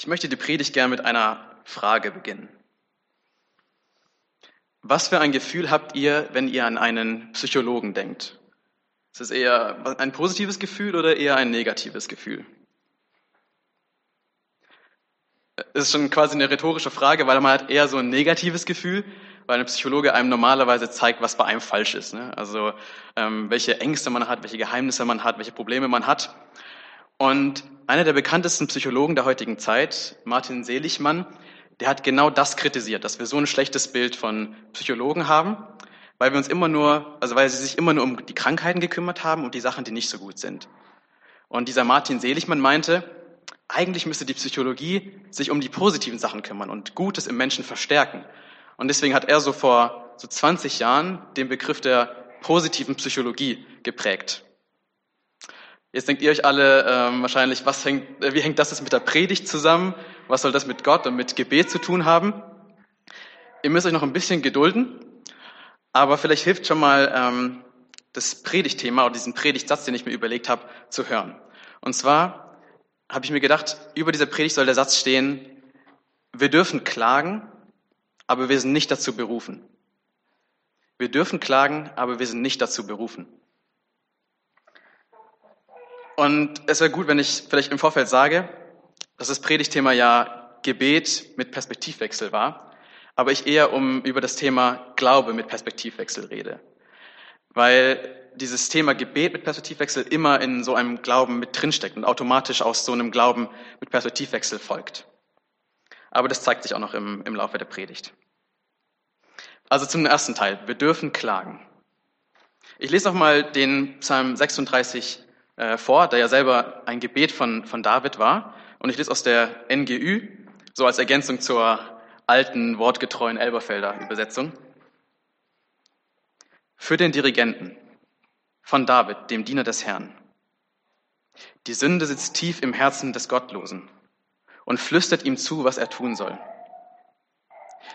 Ich möchte die Predigt gerne mit einer Frage beginnen. Was für ein Gefühl habt ihr, wenn ihr an einen Psychologen denkt? Ist es eher ein positives Gefühl oder eher ein negatives Gefühl? Das ist schon quasi eine rhetorische Frage, weil man hat eher so ein negatives Gefühl, weil ein Psychologe einem normalerweise zeigt, was bei einem falsch ist. Ne? Also ähm, welche Ängste man hat, welche Geheimnisse man hat, welche Probleme man hat. Und einer der bekanntesten Psychologen der heutigen Zeit, Martin Seligmann, der hat genau das kritisiert, dass wir so ein schlechtes Bild von Psychologen haben, weil wir uns immer nur, also weil sie sich immer nur um die Krankheiten gekümmert haben und die Sachen, die nicht so gut sind. Und dieser Martin Seligmann meinte, eigentlich müsste die Psychologie sich um die positiven Sachen kümmern und Gutes im Menschen verstärken. Und deswegen hat er so vor so 20 Jahren den Begriff der positiven Psychologie geprägt. Jetzt denkt ihr euch alle ähm, wahrscheinlich, was hängt, äh, wie hängt das jetzt mit der Predigt zusammen? Was soll das mit Gott und mit Gebet zu tun haben? Ihr müsst euch noch ein bisschen gedulden, aber vielleicht hilft schon mal ähm, das Predigtthema oder diesen Predigtsatz, den ich mir überlegt habe, zu hören. Und zwar habe ich mir gedacht, über dieser Predigt soll der Satz stehen, wir dürfen klagen, aber wir sind nicht dazu berufen. Wir dürfen klagen, aber wir sind nicht dazu berufen. Und es wäre gut, wenn ich vielleicht im Vorfeld sage, dass das Predigtthema ja Gebet mit Perspektivwechsel war, aber ich eher um über das Thema Glaube mit Perspektivwechsel rede. Weil dieses Thema Gebet mit Perspektivwechsel immer in so einem Glauben mit drinsteckt und automatisch aus so einem Glauben mit Perspektivwechsel folgt. Aber das zeigt sich auch noch im, im Laufe der Predigt. Also zum ersten Teil. Wir dürfen klagen. Ich lese nochmal den Psalm 36 äh, vor, der ja selber ein Gebet von, von David war. Und ich lese aus der NGÜ, so als Ergänzung zur alten, wortgetreuen Elberfelder Übersetzung. Für den Dirigenten von David, dem Diener des Herrn. Die Sünde sitzt tief im Herzen des Gottlosen und flüstert ihm zu, was er tun soll.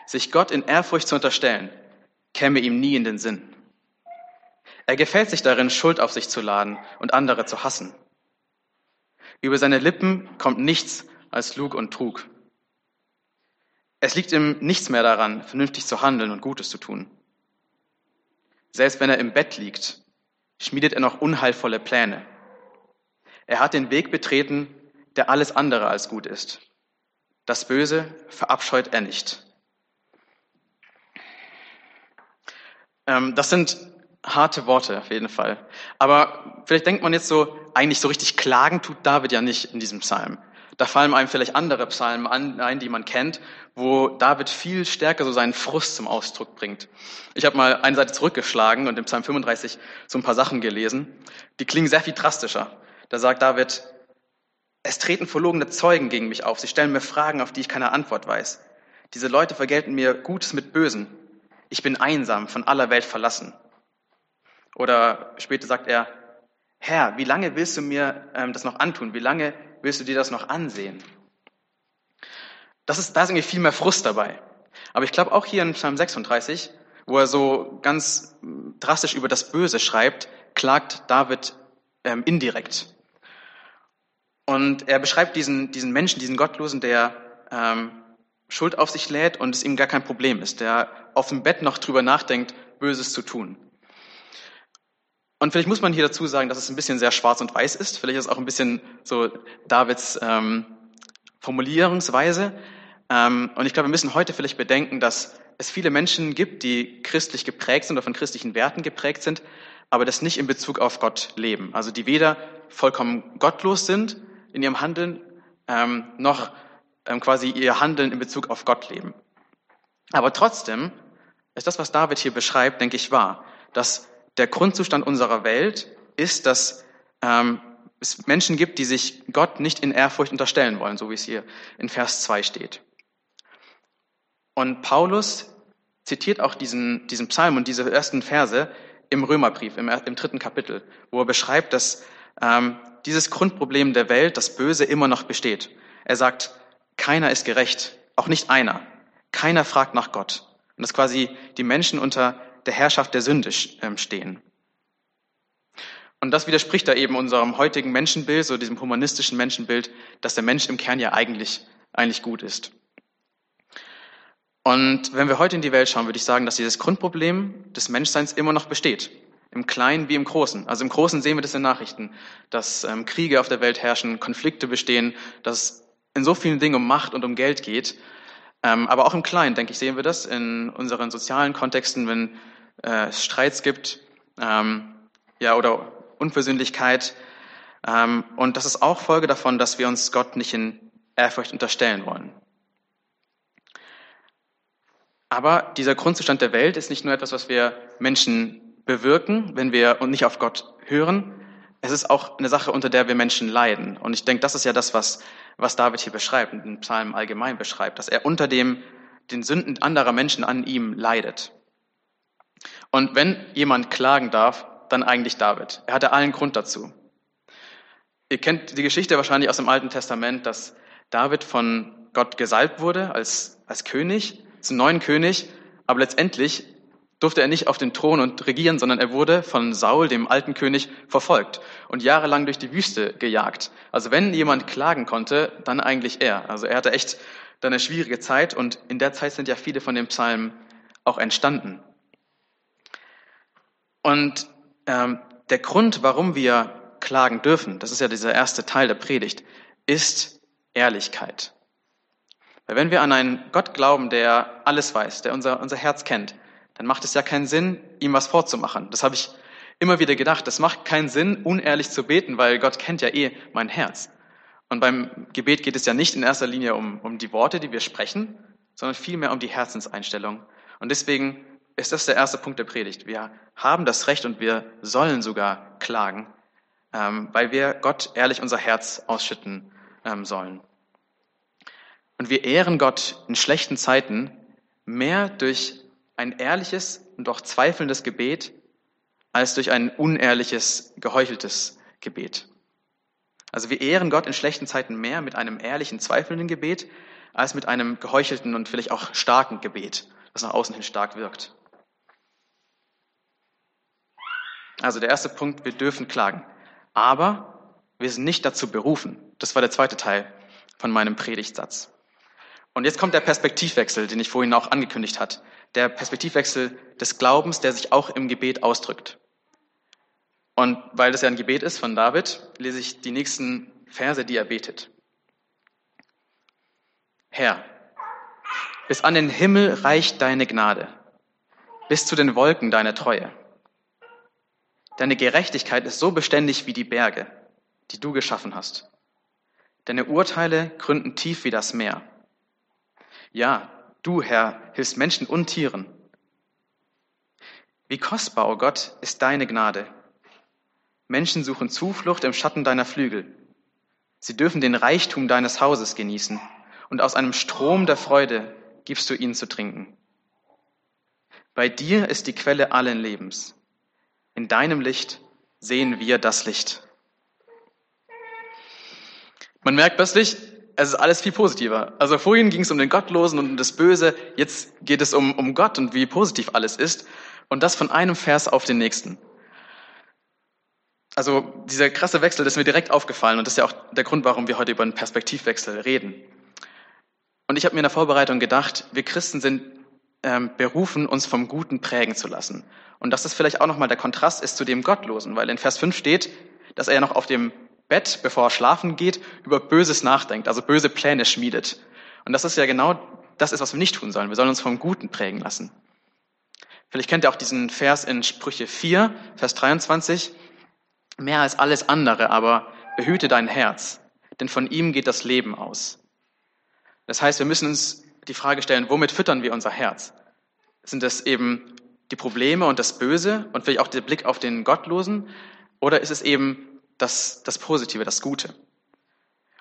Sich Gott in Ehrfurcht zu unterstellen, käme ihm nie in den Sinn. Er gefällt sich darin, Schuld auf sich zu laden und andere zu hassen. Über seine Lippen kommt nichts als Lug und Trug. Es liegt ihm nichts mehr daran, vernünftig zu handeln und Gutes zu tun. Selbst wenn er im Bett liegt, schmiedet er noch unheilvolle Pläne. Er hat den Weg betreten, der alles andere als gut ist. Das Böse verabscheut er nicht. Ähm, das sind harte Worte auf jeden Fall. Aber vielleicht denkt man jetzt so, eigentlich so richtig klagen tut David ja nicht in diesem Psalm. Da fallen einem vielleicht andere Psalmen ein, die man kennt, wo David viel stärker so seinen Frust zum Ausdruck bringt. Ich habe mal eine Seite zurückgeschlagen und im Psalm 35 so ein paar Sachen gelesen. Die klingen sehr viel drastischer. Da sagt David, es treten verlogene Zeugen gegen mich auf. Sie stellen mir Fragen, auf die ich keine Antwort weiß. Diese Leute vergelten mir Gutes mit Bösen. Ich bin einsam, von aller Welt verlassen. Oder später sagt er, Herr, wie lange willst du mir ähm, das noch antun? Wie lange willst du dir das noch ansehen? Das ist, da ist irgendwie viel mehr Frust dabei. Aber ich glaube auch hier in Psalm 36, wo er so ganz drastisch über das Böse schreibt, klagt David ähm, indirekt. Und er beschreibt diesen, diesen Menschen, diesen Gottlosen, der ähm, Schuld auf sich lädt und es ihm gar kein Problem ist, der auf dem Bett noch drüber nachdenkt, Böses zu tun. Und vielleicht muss man hier dazu sagen, dass es ein bisschen sehr schwarz und weiß ist. Vielleicht ist es auch ein bisschen so Davids ähm, Formulierungsweise. Ähm, und ich glaube, wir müssen heute vielleicht bedenken, dass es viele Menschen gibt, die christlich geprägt sind oder von christlichen Werten geprägt sind, aber das nicht in Bezug auf Gott leben. Also die weder vollkommen gottlos sind in ihrem Handeln, ähm, noch ähm, quasi ihr Handeln in Bezug auf Gott leben. Aber trotzdem ist das, was David hier beschreibt, denke ich, wahr, dass der Grundzustand unserer Welt ist, dass ähm, es Menschen gibt, die sich Gott nicht in Ehrfurcht unterstellen wollen, so wie es hier in Vers 2 steht. Und Paulus zitiert auch diesen, diesen Psalm und diese ersten Verse im Römerbrief, im, im dritten Kapitel, wo er beschreibt, dass ähm, dieses Grundproblem der Welt, das Böse, immer noch besteht. Er sagt, keiner ist gerecht, auch nicht einer. Keiner fragt nach Gott. Und dass quasi die Menschen unter der Herrschaft der Sünde ähm, stehen. Und das widerspricht da eben unserem heutigen Menschenbild, so diesem humanistischen Menschenbild, dass der Mensch im Kern ja eigentlich eigentlich gut ist. Und wenn wir heute in die Welt schauen, würde ich sagen, dass dieses Grundproblem des Menschseins immer noch besteht. Im Kleinen wie im Großen. Also im Großen sehen wir das in Nachrichten, dass ähm, Kriege auf der Welt herrschen, Konflikte bestehen, dass es in so vielen Dingen um Macht und um Geld geht. Ähm, aber auch im Kleinen, denke ich, sehen wir das in unseren sozialen Kontexten, wenn äh, es Streits gibt ähm, ja, oder Unversöhnlichkeit. Ähm, und das ist auch Folge davon, dass wir uns Gott nicht in Ehrfurcht unterstellen wollen. Aber dieser Grundzustand der Welt ist nicht nur etwas, was wir Menschen bewirken, wenn wir und nicht auf Gott hören. Es ist auch eine Sache, unter der wir Menschen leiden. Und ich denke, das ist ja das, was, was David hier beschreibt und den Psalm allgemein beschreibt, dass er unter dem, den Sünden anderer Menschen an ihm leidet. Und wenn jemand klagen darf, dann eigentlich David. Er hatte allen Grund dazu. Ihr kennt die Geschichte wahrscheinlich aus dem Alten Testament, dass David von Gott gesalbt wurde als, als König zum neuen König, aber letztendlich durfte er nicht auf den Thron und regieren, sondern er wurde von Saul, dem alten König, verfolgt und jahrelang durch die Wüste gejagt. Also wenn jemand klagen konnte, dann eigentlich er. Also er hatte echt dann eine schwierige Zeit und in der Zeit sind ja viele von den Psalmen auch entstanden. Und ähm, der Grund, warum wir klagen dürfen, das ist ja dieser erste Teil der Predigt, ist Ehrlichkeit. Weil wenn wir an einen Gott glauben, der alles weiß, der unser, unser Herz kennt, dann macht es ja keinen Sinn, ihm was vorzumachen. Das habe ich immer wieder gedacht. Das macht keinen Sinn, unehrlich zu beten, weil Gott kennt ja eh mein Herz. Und beim Gebet geht es ja nicht in erster Linie um, um die Worte, die wir sprechen, sondern vielmehr um die Herzenseinstellung. Und deswegen ist das der erste Punkt der Predigt. Wir haben das Recht und wir sollen sogar klagen, ähm, weil wir Gott ehrlich unser Herz ausschütten ähm, sollen. Und wir ehren Gott in schlechten Zeiten mehr durch ein ehrliches und auch zweifelndes Gebet als durch ein unehrliches, geheucheltes Gebet. Also wir ehren Gott in schlechten Zeiten mehr mit einem ehrlichen, zweifelnden Gebet als mit einem geheuchelten und vielleicht auch starken Gebet, das nach außen hin stark wirkt. Also der erste Punkt, wir dürfen klagen. Aber wir sind nicht dazu berufen. Das war der zweite Teil von meinem Predigtsatz. Und jetzt kommt der Perspektivwechsel, den ich vorhin auch angekündigt hat. Der Perspektivwechsel des Glaubens, der sich auch im Gebet ausdrückt. Und weil das ja ein Gebet ist von David, lese ich die nächsten Verse, die er betet. Herr, bis an den Himmel reicht deine Gnade, bis zu den Wolken deine Treue. Deine Gerechtigkeit ist so beständig wie die Berge, die du geschaffen hast. Deine Urteile gründen tief wie das Meer. Ja, du, Herr, hilfst Menschen und Tieren. Wie kostbar, o oh Gott, ist deine Gnade. Menschen suchen Zuflucht im Schatten deiner Flügel. Sie dürfen den Reichtum deines Hauses genießen und aus einem Strom der Freude gibst du ihnen zu trinken. Bei dir ist die Quelle allen Lebens. In deinem Licht sehen wir das Licht. Man merkt plötzlich, es ist alles viel positiver. Also vorhin ging es um den Gottlosen und um das Böse, jetzt geht es um, um Gott und wie positiv alles ist. Und das von einem Vers auf den nächsten. Also dieser krasse Wechsel, das ist mir direkt aufgefallen und das ist ja auch der Grund, warum wir heute über einen Perspektivwechsel reden. Und ich habe mir in der Vorbereitung gedacht, wir Christen sind ähm, berufen, uns vom Guten prägen zu lassen. Und dass das vielleicht auch nochmal der Kontrast ist zu dem Gottlosen, weil in Vers 5 steht, dass er ja noch auf dem Bett, bevor er schlafen geht, über Böses nachdenkt, also böse Pläne schmiedet. Und das ist ja genau das ist, was wir nicht tun sollen. Wir sollen uns vom Guten prägen lassen. Vielleicht kennt ihr auch diesen Vers in Sprüche 4, Vers 23. Mehr als alles andere, aber behüte dein Herz, denn von ihm geht das Leben aus. Das heißt, wir müssen uns die Frage stellen, womit füttern wir unser Herz? Sind das eben die Probleme und das Böse und vielleicht auch der Blick auf den Gottlosen? Oder ist es eben das, das Positive, das Gute.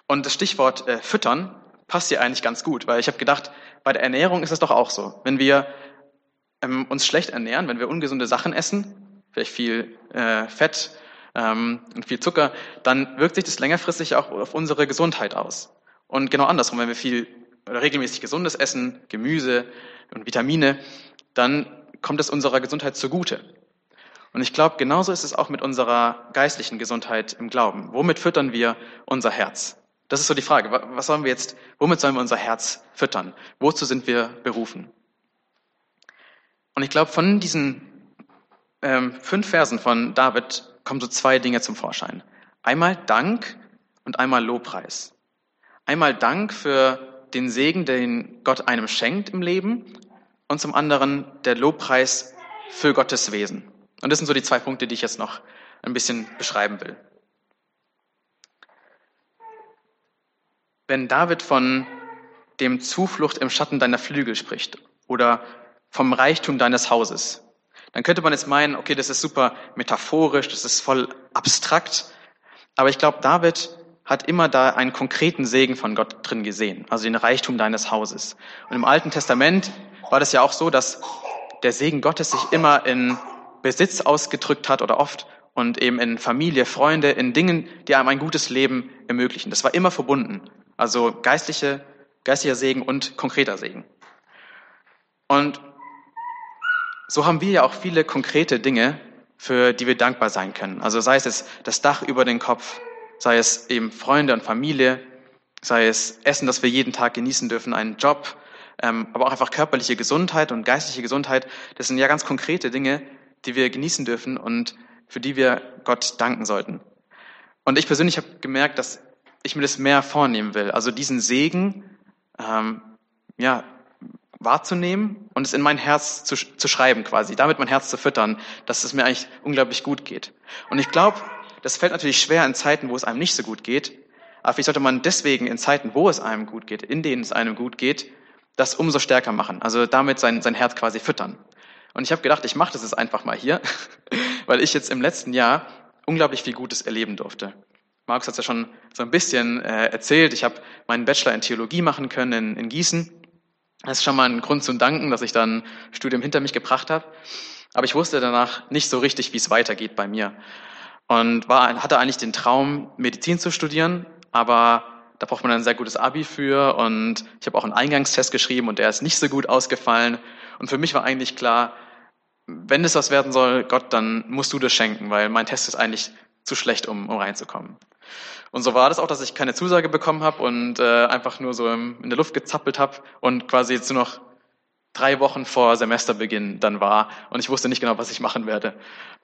Und das Stichwort äh, füttern passt hier eigentlich ganz gut, weil ich habe gedacht, bei der Ernährung ist es doch auch so. Wenn wir ähm, uns schlecht ernähren, wenn wir ungesunde Sachen essen, vielleicht viel äh, Fett ähm, und viel Zucker, dann wirkt sich das längerfristig auch auf unsere Gesundheit aus. Und genau andersrum, wenn wir viel oder regelmäßig gesundes essen, Gemüse und Vitamine, dann kommt es unserer Gesundheit zugute. Und ich glaube, genauso ist es auch mit unserer geistlichen Gesundheit im Glauben. Womit füttern wir unser Herz? das ist so die Frage. Was sollen wir jetzt, womit sollen wir unser Herz füttern? Wozu sind wir berufen? Und ich glaube, von diesen ähm, fünf Versen von David kommen so zwei Dinge zum Vorschein. Einmal Dank und einmal Lobpreis. Einmal Dank für den Segen, den Gott einem schenkt im Leben und zum anderen der Lobpreis für Gottes Wesen. Und das sind so die zwei Punkte, die ich jetzt noch ein bisschen beschreiben will. Wenn David von dem Zuflucht im Schatten deiner Flügel spricht oder vom Reichtum deines Hauses, dann könnte man jetzt meinen, okay, das ist super metaphorisch, das ist voll abstrakt. Aber ich glaube, David hat immer da einen konkreten Segen von Gott drin gesehen, also den Reichtum deines Hauses. Und im Alten Testament war das ja auch so, dass der Segen Gottes sich immer in Besitz ausgedrückt hat oder oft und eben in Familie, Freunde, in Dingen, die einem ein gutes Leben ermöglichen. Das war immer verbunden. Also geistliche, geistlicher Segen und konkreter Segen. Und so haben wir ja auch viele konkrete Dinge, für die wir dankbar sein können. Also sei es das Dach über den Kopf, sei es eben Freunde und Familie, sei es Essen, das wir jeden Tag genießen dürfen, einen Job, ähm, aber auch einfach körperliche Gesundheit und geistliche Gesundheit. Das sind ja ganz konkrete Dinge, die wir genießen dürfen und für die wir Gott danken sollten. Und ich persönlich habe gemerkt, dass ich mir das mehr vornehmen will. Also diesen Segen ähm, ja, wahrzunehmen und es in mein Herz zu, zu schreiben quasi, damit mein Herz zu füttern, dass es mir eigentlich unglaublich gut geht. Und ich glaube, das fällt natürlich schwer in Zeiten, wo es einem nicht so gut geht. Aber vielleicht sollte man deswegen in Zeiten, wo es einem gut geht, in denen es einem gut geht, das umso stärker machen. Also damit sein, sein Herz quasi füttern. Und ich habe gedacht, ich mache das jetzt einfach mal hier, weil ich jetzt im letzten Jahr unglaublich viel Gutes erleben durfte. Markus hat es ja schon so ein bisschen äh, erzählt. Ich habe meinen Bachelor in Theologie machen können in, in Gießen. Das ist schon mal ein Grund zum Danken, dass ich dann Studium hinter mich gebracht habe. Aber ich wusste danach nicht so richtig, wie es weitergeht bei mir. Und war, hatte eigentlich den Traum, Medizin zu studieren, aber da braucht man ein sehr gutes Abi für und ich habe auch einen Eingangstest geschrieben und der ist nicht so gut ausgefallen. Und für mich war eigentlich klar, wenn es was werden soll, Gott, dann musst du das schenken, weil mein Test ist eigentlich zu schlecht, um, um reinzukommen. Und so war das auch, dass ich keine Zusage bekommen habe und äh, einfach nur so im, in der Luft gezappelt habe und quasi jetzt nur noch drei Wochen vor Semesterbeginn dann war und ich wusste nicht genau, was ich machen werde.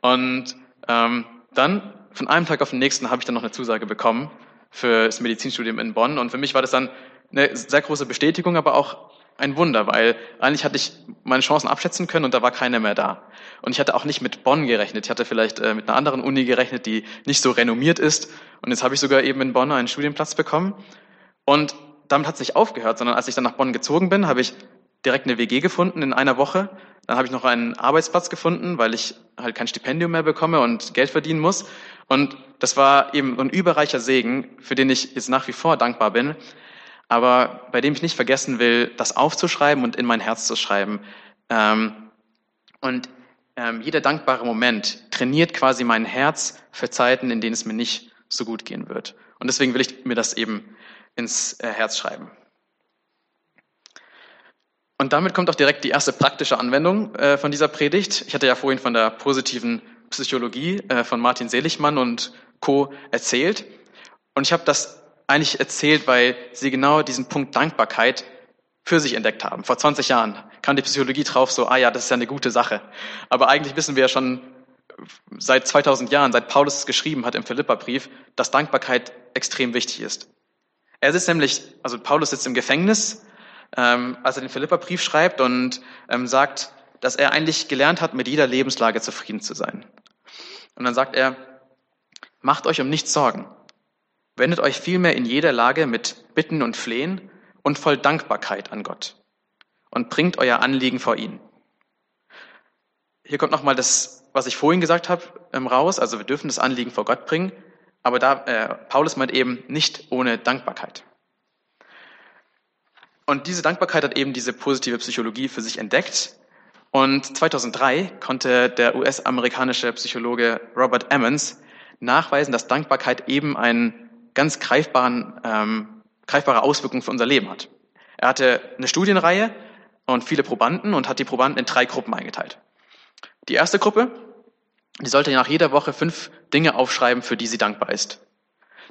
Und ähm, dann von einem Tag auf den nächsten habe ich dann noch eine Zusage bekommen für das Medizinstudium in Bonn und für mich war das dann eine sehr große Bestätigung, aber auch ein Wunder, weil eigentlich hatte ich meine Chancen abschätzen können und da war keiner mehr da. Und ich hatte auch nicht mit Bonn gerechnet. Ich hatte vielleicht äh, mit einer anderen Uni gerechnet, die nicht so renommiert ist. Und jetzt habe ich sogar eben in Bonn einen Studienplatz bekommen. Und damit hat es nicht aufgehört, sondern als ich dann nach Bonn gezogen bin, habe ich direkt eine WG gefunden in einer Woche. Dann habe ich noch einen Arbeitsplatz gefunden, weil ich halt kein Stipendium mehr bekomme und Geld verdienen muss. Und das war eben ein überreicher Segen, für den ich jetzt nach wie vor dankbar bin aber bei dem ich nicht vergessen will, das aufzuschreiben und in mein Herz zu schreiben. Ähm, und ähm, jeder dankbare Moment trainiert quasi mein Herz für Zeiten, in denen es mir nicht so gut gehen wird. Und deswegen will ich mir das eben ins äh, Herz schreiben. Und damit kommt auch direkt die erste praktische Anwendung äh, von dieser Predigt. Ich hatte ja vorhin von der positiven Psychologie äh, von Martin Seligmann und Co. erzählt. Und ich habe das eigentlich erzählt, weil sie genau diesen Punkt Dankbarkeit für sich entdeckt haben. Vor 20 Jahren kam die Psychologie drauf, so, ah ja, das ist ja eine gute Sache. Aber eigentlich wissen wir ja schon seit 2000 Jahren, seit Paulus es geschrieben hat im Philipperbrief, dass Dankbarkeit extrem wichtig ist. Er sitzt nämlich, also Paulus sitzt im Gefängnis, ähm, als er den Philipperbrief schreibt und ähm, sagt, dass er eigentlich gelernt hat, mit jeder Lebenslage zufrieden zu sein. Und dann sagt er, macht euch um nichts Sorgen. Wendet euch vielmehr in jeder Lage mit Bitten und Flehen und voll Dankbarkeit an Gott und bringt euer Anliegen vor ihn. Hier kommt nochmal das, was ich vorhin gesagt habe, ähm, raus. Also wir dürfen das Anliegen vor Gott bringen, aber da äh, Paulus meint eben nicht ohne Dankbarkeit. Und diese Dankbarkeit hat eben diese positive Psychologie für sich entdeckt. Und 2003 konnte der US-amerikanische Psychologe Robert Emmons nachweisen, dass Dankbarkeit eben ein ganz greifbaren, ähm, greifbare Auswirkungen für unser Leben hat. Er hatte eine Studienreihe und viele Probanden und hat die Probanden in drei Gruppen eingeteilt. Die erste Gruppe, die sollte nach jeder Woche fünf Dinge aufschreiben, für die sie dankbar ist.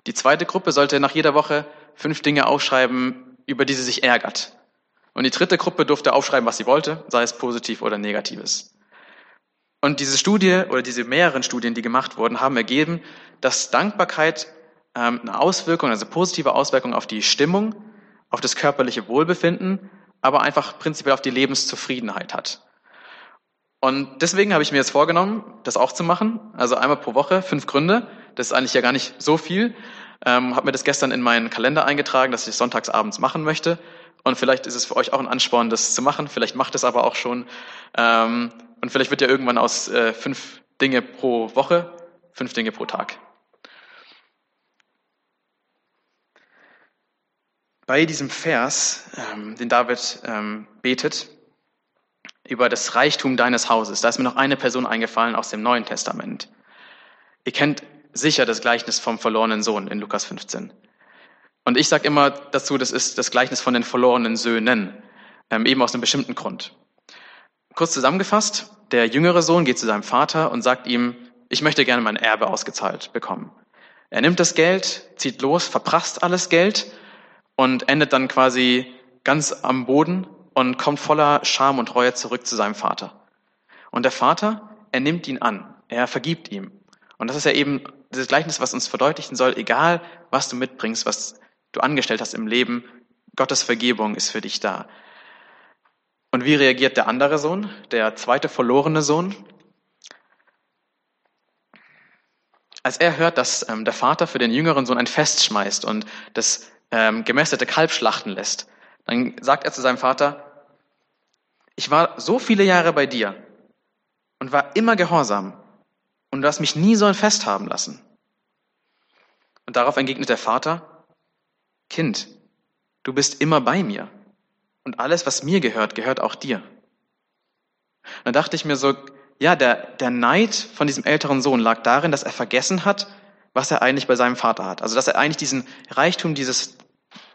Die zweite Gruppe sollte nach jeder Woche fünf Dinge aufschreiben, über die sie sich ärgert. Und die dritte Gruppe durfte aufschreiben, was sie wollte, sei es positiv oder negatives. Und diese Studie oder diese mehreren Studien, die gemacht wurden, haben ergeben, dass Dankbarkeit eine Auswirkung, also positive Auswirkung auf die Stimmung, auf das körperliche Wohlbefinden, aber einfach prinzipiell auf die Lebenszufriedenheit hat. Und deswegen habe ich mir jetzt vorgenommen, das auch zu machen. Also einmal pro Woche, fünf Gründe. Das ist eigentlich ja gar nicht so viel. Ähm, habe mir das gestern in meinen Kalender eingetragen, dass ich sonntags abends machen möchte. Und vielleicht ist es für euch auch ein Ansporn, das zu machen. Vielleicht macht es aber auch schon. Ähm, und vielleicht wird ja irgendwann aus äh, fünf Dinge pro Woche fünf Dinge pro Tag. Bei diesem Vers, ähm, den David ähm, betet, über das Reichtum deines Hauses, da ist mir noch eine Person eingefallen aus dem Neuen Testament. Ihr kennt sicher das Gleichnis vom verlorenen Sohn in Lukas 15. Und ich sage immer dazu, das ist das Gleichnis von den verlorenen Söhnen, ähm, eben aus einem bestimmten Grund. Kurz zusammengefasst, der jüngere Sohn geht zu seinem Vater und sagt ihm, ich möchte gerne mein Erbe ausgezahlt bekommen. Er nimmt das Geld, zieht los, verprasst alles Geld und endet dann quasi ganz am Boden und kommt voller Scham und Reue zurück zu seinem Vater. Und der Vater, er nimmt ihn an, er vergibt ihm. Und das ist ja eben dieses Gleichnis, was uns verdeutlichen soll, egal was du mitbringst, was du angestellt hast im Leben, Gottes Vergebung ist für dich da. Und wie reagiert der andere Sohn, der zweite verlorene Sohn? Als er hört, dass ähm, der Vater für den jüngeren Sohn ein Fest schmeißt und das ähm, gemästete Kalb schlachten lässt, dann sagt er zu seinem Vater, ich war so viele Jahre bei dir und war immer gehorsam und du hast mich nie so ein Fest haben lassen. Und darauf entgegnet der Vater, Kind, du bist immer bei mir und alles, was mir gehört, gehört auch dir. Und dann dachte ich mir so, ja, der, der Neid von diesem älteren Sohn lag darin, dass er vergessen hat, was er eigentlich bei seinem Vater hat. Also, dass er eigentlich diesen Reichtum, dieses,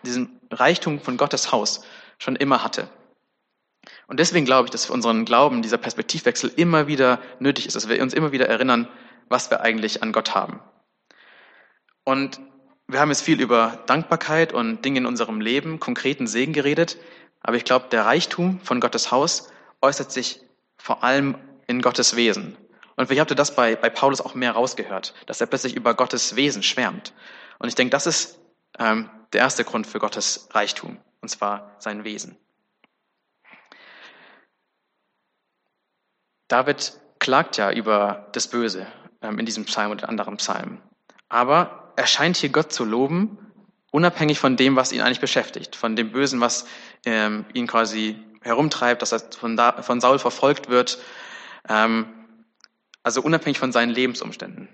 diesen Reichtum von Gottes Haus schon immer hatte. Und deswegen glaube ich, dass für unseren Glauben dieser Perspektivwechsel immer wieder nötig ist, dass wir uns immer wieder erinnern, was wir eigentlich an Gott haben. Und wir haben jetzt viel über Dankbarkeit und Dinge in unserem Leben, konkreten Segen geredet. Aber ich glaube, der Reichtum von Gottes Haus äußert sich vor allem in Gottes Wesen. Und ich habe das bei, bei Paulus auch mehr rausgehört, dass er plötzlich über Gottes Wesen schwärmt. Und ich denke, das ist ähm, der erste Grund für Gottes Reichtum, und zwar sein Wesen. David klagt ja über das Böse ähm, in diesem Psalm und in anderen Psalmen. Aber er scheint hier Gott zu loben, unabhängig von dem, was ihn eigentlich beschäftigt, von dem Bösen, was ähm, ihn quasi herumtreibt, dass er von, da, von Saul verfolgt wird, ähm, also unabhängig von seinen Lebensumständen.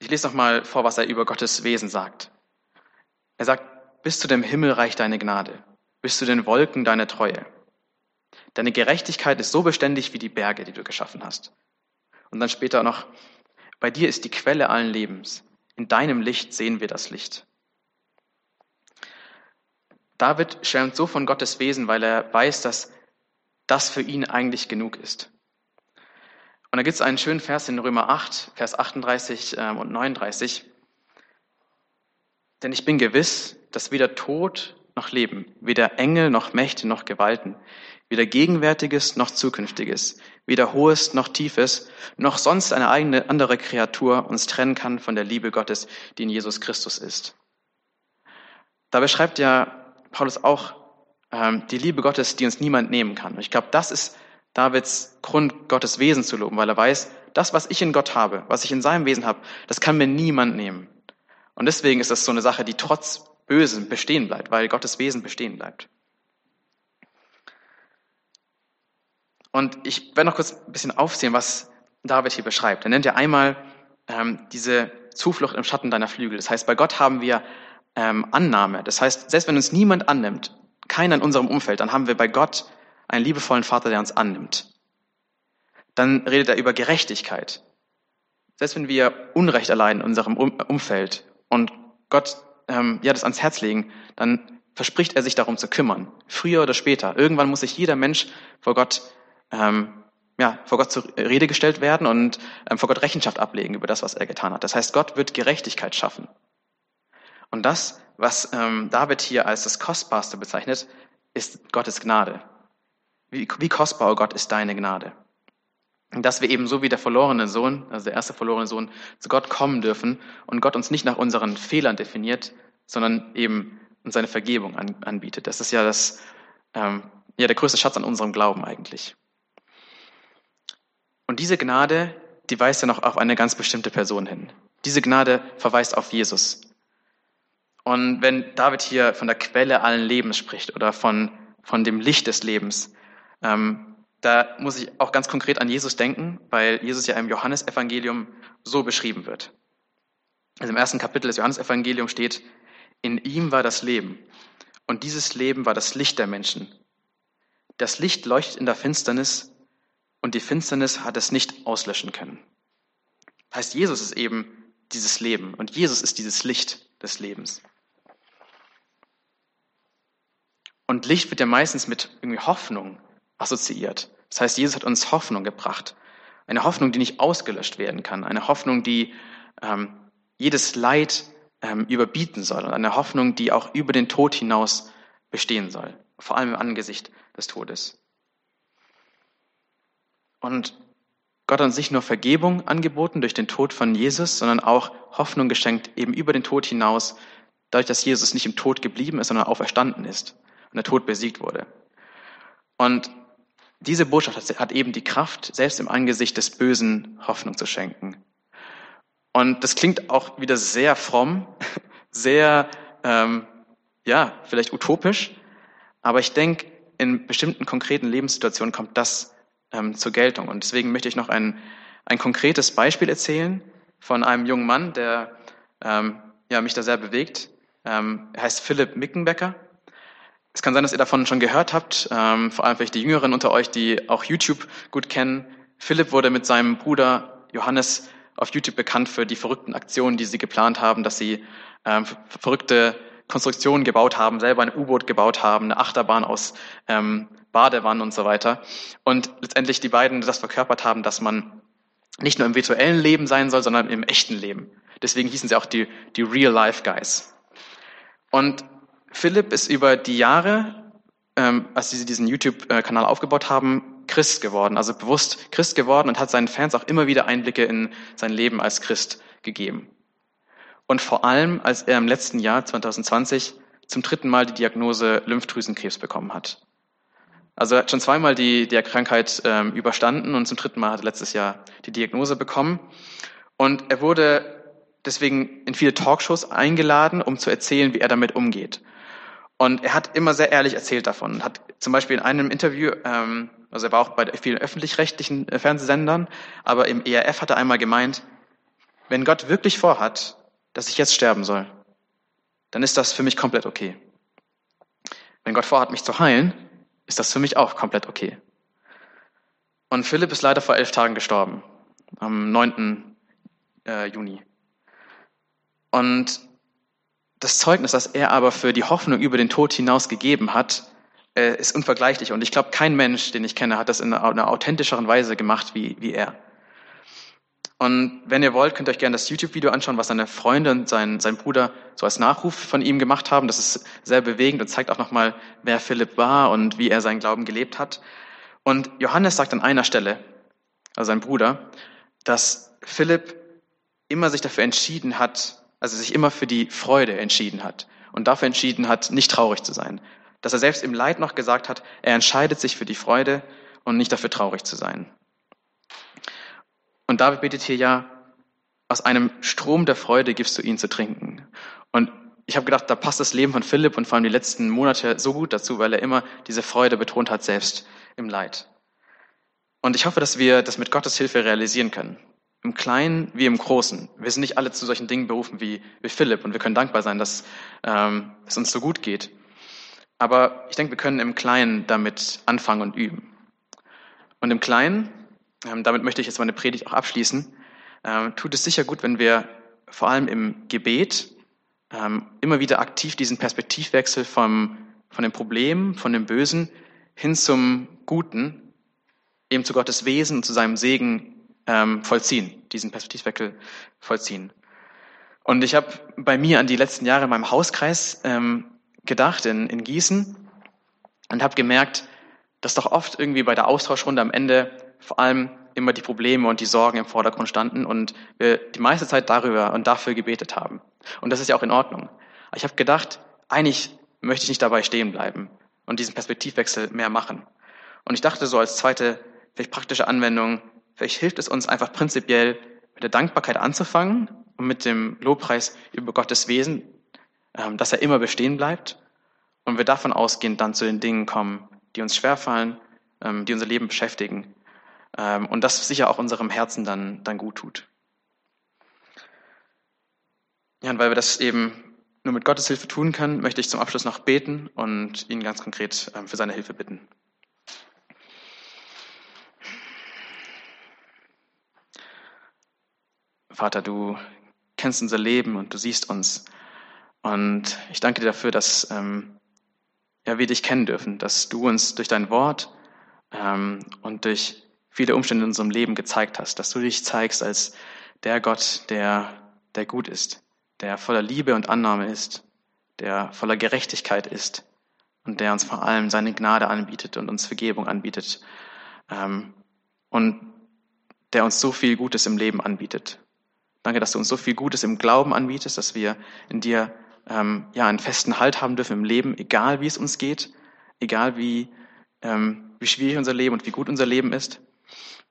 Ich lese noch mal vor, was er über Gottes Wesen sagt. Er sagt, bis zu dem Himmel reicht deine Gnade, bis zu den Wolken deine Treue. Deine Gerechtigkeit ist so beständig wie die Berge, die du geschaffen hast. Und dann später noch, bei dir ist die Quelle allen Lebens. In deinem Licht sehen wir das Licht. David schwärmt so von Gottes Wesen, weil er weiß, dass das für ihn eigentlich genug ist. Und da gibt es einen schönen Vers in Römer 8, Vers 38 ähm, und 39. Denn ich bin gewiss, dass weder Tod noch Leben, weder Engel noch Mächte noch Gewalten, weder Gegenwärtiges noch Zukünftiges, weder Hohes noch Tiefes, noch sonst eine eigene andere Kreatur uns trennen kann von der Liebe Gottes, die in Jesus Christus ist. Da beschreibt ja Paulus auch ähm, die Liebe Gottes, die uns niemand nehmen kann. Und ich glaube, das ist Davids Grund, Gottes Wesen zu loben, weil er weiß, das, was ich in Gott habe, was ich in seinem Wesen habe, das kann mir niemand nehmen. Und deswegen ist das so eine Sache, die trotz Bösen bestehen bleibt, weil Gottes Wesen bestehen bleibt. Und ich werde noch kurz ein bisschen aufzählen, was David hier beschreibt. Er nennt ja einmal ähm, diese Zuflucht im Schatten deiner Flügel. Das heißt, bei Gott haben wir ähm, Annahme. Das heißt, selbst wenn uns niemand annimmt, keiner in unserem Umfeld, dann haben wir bei Gott einen liebevollen Vater, der uns annimmt. Dann redet er über Gerechtigkeit. Selbst wenn wir Unrecht erleiden in unserem Umfeld und Gott ähm, ja, das ans Herz legen, dann verspricht er sich darum zu kümmern. Früher oder später. Irgendwann muss sich jeder Mensch vor Gott ähm, ja, vor Gott zur Rede gestellt werden und ähm, vor Gott Rechenschaft ablegen über das, was er getan hat. Das heißt, Gott wird Gerechtigkeit schaffen. Und das, was ähm, David hier als das Kostbarste bezeichnet, ist Gottes Gnade. Wie, wie kostbar, oh Gott, ist deine Gnade. Dass wir eben so wie der verlorene Sohn, also der erste verlorene Sohn, zu Gott kommen dürfen und Gott uns nicht nach unseren Fehlern definiert, sondern eben uns seine Vergebung an, anbietet. Das ist ja das, ähm, ja der größte Schatz an unserem Glauben eigentlich. Und diese Gnade, die weist ja noch auf eine ganz bestimmte Person hin. Diese Gnade verweist auf Jesus. Und wenn David hier von der Quelle allen Lebens spricht oder von, von dem Licht des Lebens, ähm, da muss ich auch ganz konkret an Jesus denken, weil Jesus ja im Johannesevangelium so beschrieben wird. Also im ersten Kapitel des Johannesevangeliums steht, in ihm war das Leben und dieses Leben war das Licht der Menschen. Das Licht leuchtet in der Finsternis und die Finsternis hat es nicht auslöschen können. Heißt, Jesus ist eben dieses Leben und Jesus ist dieses Licht des Lebens. Und Licht wird ja meistens mit irgendwie Hoffnung assoziiert. Das heißt, Jesus hat uns Hoffnung gebracht. Eine Hoffnung, die nicht ausgelöscht werden kann. Eine Hoffnung, die ähm, jedes Leid ähm, überbieten soll. Und eine Hoffnung, die auch über den Tod hinaus bestehen soll. Vor allem im Angesicht des Todes. Und Gott hat uns nicht nur Vergebung angeboten durch den Tod von Jesus, sondern auch Hoffnung geschenkt, eben über den Tod hinaus, dadurch, dass Jesus nicht im Tod geblieben ist, sondern auferstanden ist und der Tod besiegt wurde. Und diese Botschaft hat eben die Kraft, selbst im Angesicht des Bösen Hoffnung zu schenken. Und das klingt auch wieder sehr fromm, sehr, ähm, ja, vielleicht utopisch, aber ich denke, in bestimmten konkreten Lebenssituationen kommt das ähm, zur Geltung. Und deswegen möchte ich noch ein, ein konkretes Beispiel erzählen von einem jungen Mann, der ähm, ja, mich da sehr bewegt. Ähm, er heißt Philipp Mickenbecker. Es kann sein, dass ihr davon schon gehört habt, ähm, vor allem vielleicht die Jüngeren unter euch, die auch YouTube gut kennen. Philipp wurde mit seinem Bruder Johannes auf YouTube bekannt für die verrückten Aktionen, die sie geplant haben, dass sie ähm, verrückte Konstruktionen gebaut haben, selber ein U-Boot gebaut haben, eine Achterbahn aus ähm, Badewannen und so weiter. Und letztendlich die beiden das verkörpert haben, dass man nicht nur im virtuellen Leben sein soll, sondern im echten Leben. Deswegen hießen sie auch die, die Real-Life-Guys. Und Philipp ist über die Jahre, ähm, als sie diesen YouTube-Kanal aufgebaut haben, Christ geworden, also bewusst Christ geworden und hat seinen Fans auch immer wieder Einblicke in sein Leben als Christ gegeben. Und vor allem, als er im letzten Jahr 2020 zum dritten Mal die Diagnose Lymphdrüsenkrebs bekommen hat. Also er hat schon zweimal die, die Krankheit ähm, überstanden und zum dritten Mal hat er letztes Jahr die Diagnose bekommen. Und er wurde deswegen in viele Talkshows eingeladen, um zu erzählen, wie er damit umgeht. Und er hat immer sehr ehrlich erzählt davon. Hat zum Beispiel in einem Interview, ähm, also er war auch bei vielen öffentlich-rechtlichen äh, Fernsehsendern, aber im ERF hat er einmal gemeint, wenn Gott wirklich vorhat, dass ich jetzt sterben soll, dann ist das für mich komplett okay. Wenn Gott vorhat, mich zu heilen, ist das für mich auch komplett okay. Und Philipp ist leider vor elf Tagen gestorben, am 9. Äh, Juni. Und das Zeugnis, das er aber für die Hoffnung über den Tod hinaus gegeben hat, äh, ist unvergleichlich. Und ich glaube, kein Mensch, den ich kenne, hat das in einer authentischeren Weise gemacht wie, wie er. Und wenn ihr wollt, könnt ihr euch gerne das YouTube-Video anschauen, was seine Freunde und sein, sein Bruder so als Nachruf von ihm gemacht haben. Das ist sehr bewegend und zeigt auch nochmal, wer Philipp war und wie er seinen Glauben gelebt hat. Und Johannes sagt an einer Stelle, also sein Bruder, dass Philipp immer sich dafür entschieden hat, also sich immer für die Freude entschieden hat und dafür entschieden hat, nicht traurig zu sein. Dass er selbst im Leid noch gesagt hat, er entscheidet sich für die Freude und nicht dafür traurig zu sein. Und David betet hier ja, aus einem Strom der Freude gibst du ihn zu trinken. Und ich habe gedacht, da passt das Leben von Philipp und vor allem die letzten Monate so gut dazu, weil er immer diese Freude betont hat, selbst im Leid. Und ich hoffe, dass wir das mit Gottes Hilfe realisieren können. Im Kleinen wie im Großen. Wir sind nicht alle zu solchen Dingen berufen wie, wie Philipp und wir können dankbar sein, dass ähm, es uns so gut geht. Aber ich denke, wir können im Kleinen damit anfangen und üben. Und im Kleinen, ähm, damit möchte ich jetzt meine Predigt auch abschließen, ähm, tut es sicher gut, wenn wir vor allem im Gebet ähm, immer wieder aktiv diesen Perspektivwechsel vom, von dem Problem, von dem Bösen hin zum Guten, eben zu Gottes Wesen und zu seinem Segen ähm, vollziehen, diesen Perspektivwechsel vollziehen. Und ich habe bei mir an die letzten Jahre in meinem Hauskreis ähm, gedacht in, in Gießen und habe gemerkt, dass doch oft irgendwie bei der Austauschrunde am Ende vor allem immer die Probleme und die Sorgen im Vordergrund standen und wir die meiste Zeit darüber und dafür gebetet haben. Und das ist ja auch in Ordnung. Ich habe gedacht, eigentlich möchte ich nicht dabei stehen bleiben und diesen Perspektivwechsel mehr machen. Und ich dachte so als zweite, vielleicht praktische Anwendung, vielleicht hilft es uns einfach prinzipiell mit der Dankbarkeit anzufangen und mit dem Lobpreis über Gottes Wesen, ähm, dass er immer bestehen bleibt und wir davon ausgehend dann zu den Dingen kommen, die uns schwerfallen, ähm, die unser Leben beschäftigen ähm, und das sicher auch unserem Herzen dann, dann gut tut. Ja, und weil wir das eben nur mit Gottes Hilfe tun können, möchte ich zum Abschluss noch beten und ihn ganz konkret für seine Hilfe bitten. Vater, du kennst unser Leben und du siehst uns. Und ich danke dir dafür, dass ähm, ja, wir dich kennen dürfen, dass du uns durch dein Wort ähm, und durch viele Umstände in unserem Leben gezeigt hast, dass du dich zeigst als der Gott, der, der gut ist, der voller Liebe und Annahme ist, der voller Gerechtigkeit ist und der uns vor allem seine Gnade anbietet und uns Vergebung anbietet ähm, und der uns so viel Gutes im Leben anbietet. Danke, dass du uns so viel Gutes im Glauben anbietest, dass wir in dir ähm, ja einen festen Halt haben dürfen im Leben, egal wie es uns geht, egal wie, ähm, wie schwierig unser Leben und wie gut unser Leben ist.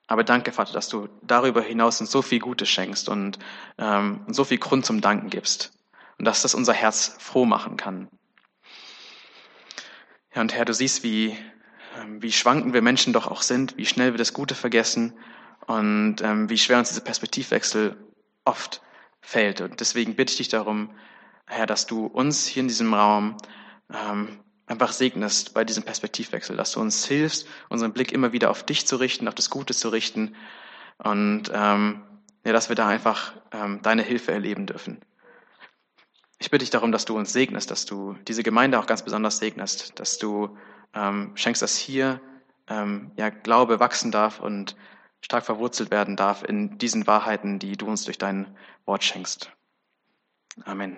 Aber danke, Vater, dass du darüber hinaus uns so viel Gutes schenkst und ähm, so viel Grund zum Danken gibst und dass das unser Herz froh machen kann. Ja, und Herr, du siehst, wie, ähm, wie schwanken wir Menschen doch auch sind, wie schnell wir das Gute vergessen und ähm, wie schwer uns dieser Perspektivwechsel oft fällt. Und deswegen bitte ich dich darum, Herr, dass du uns hier in diesem Raum ähm, einfach segnest bei diesem Perspektivwechsel, dass du uns hilfst, unseren Blick immer wieder auf dich zu richten, auf das Gute zu richten und ähm, ja, dass wir da einfach ähm, deine Hilfe erleben dürfen. Ich bitte dich darum, dass du uns segnest, dass du diese Gemeinde auch ganz besonders segnest, dass du ähm, schenkst, dass hier ähm, ja Glaube wachsen darf und stark verwurzelt werden darf in diesen Wahrheiten, die du uns durch dein Wort schenkst. Amen.